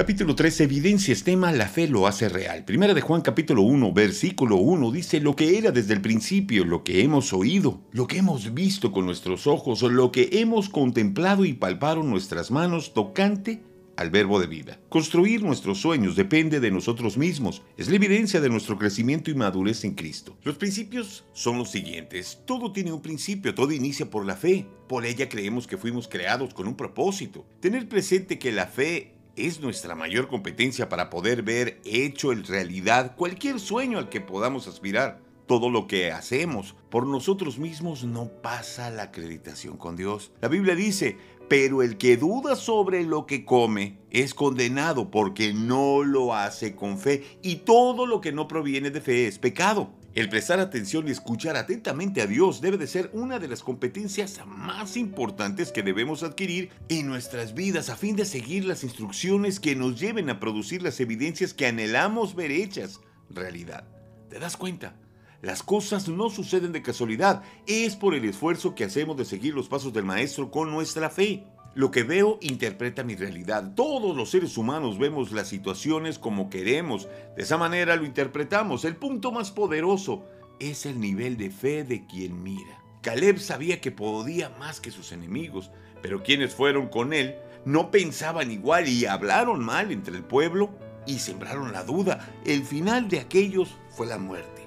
Capítulo 3. Evidencias tema La fe lo hace real. Primera de Juan capítulo 1, versículo 1 dice lo que era desde el principio, lo que hemos oído, lo que hemos visto con nuestros ojos, lo que hemos contemplado y palparon nuestras manos tocante al verbo de vida. Construir nuestros sueños depende de nosotros mismos. Es la evidencia de nuestro crecimiento y madurez en Cristo. Los principios son los siguientes. Todo tiene un principio, todo inicia por la fe. Por ella creemos que fuimos creados con un propósito. Tener presente que la fe es nuestra mayor competencia para poder ver hecho en realidad cualquier sueño al que podamos aspirar. Todo lo que hacemos por nosotros mismos no pasa la acreditación con Dios. La Biblia dice, pero el que duda sobre lo que come es condenado porque no lo hace con fe y todo lo que no proviene de fe es pecado. El prestar atención y escuchar atentamente a Dios debe de ser una de las competencias más importantes que debemos adquirir en nuestras vidas a fin de seguir las instrucciones que nos lleven a producir las evidencias que anhelamos ver hechas realidad. ¿Te das cuenta? Las cosas no suceden de casualidad, es por el esfuerzo que hacemos de seguir los pasos del Maestro con nuestra fe. Lo que veo interpreta mi realidad. Todos los seres humanos vemos las situaciones como queremos. De esa manera lo interpretamos. El punto más poderoso es el nivel de fe de quien mira. Caleb sabía que podía más que sus enemigos, pero quienes fueron con él no pensaban igual y hablaron mal entre el pueblo y sembraron la duda. El final de aquellos fue la muerte.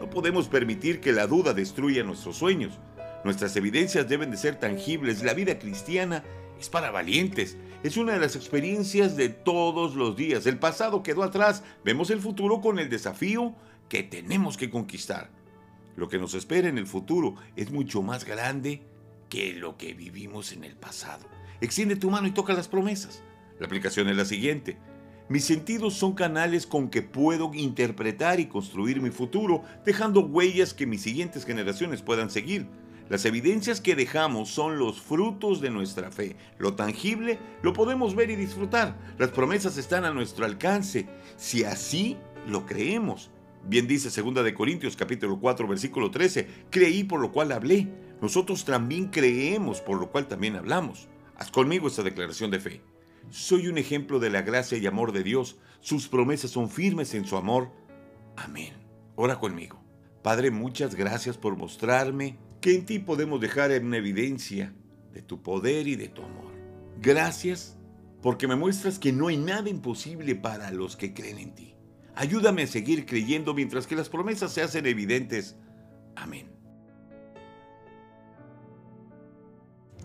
No podemos permitir que la duda destruya nuestros sueños. Nuestras evidencias deben de ser tangibles. La vida cristiana es para valientes. Es una de las experiencias de todos los días. El pasado quedó atrás. Vemos el futuro con el desafío que tenemos que conquistar. Lo que nos espera en el futuro es mucho más grande que lo que vivimos en el pasado. Extiende tu mano y toca las promesas. La aplicación es la siguiente. Mis sentidos son canales con que puedo interpretar y construir mi futuro, dejando huellas que mis siguientes generaciones puedan seguir. Las evidencias que dejamos son los frutos de nuestra fe. Lo tangible lo podemos ver y disfrutar. Las promesas están a nuestro alcance, si así lo creemos. Bien dice 2 de Corintios capítulo 4 versículo 13, creí por lo cual hablé. Nosotros también creemos por lo cual también hablamos. Haz conmigo esta declaración de fe. Soy un ejemplo de la gracia y amor de Dios. Sus promesas son firmes en su amor. Amén. Ora conmigo. Padre, muchas gracias por mostrarme que en ti podemos dejar en evidencia de tu poder y de tu amor. Gracias porque me muestras que no hay nada imposible para los que creen en ti. Ayúdame a seguir creyendo mientras que las promesas se hacen evidentes. Amén.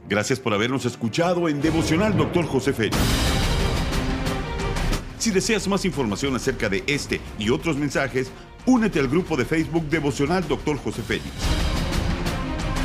Gracias por habernos escuchado en Devocional Dr. José Félix. Si deseas más información acerca de este y otros mensajes, únete al grupo de Facebook Devocional Dr. José Félix.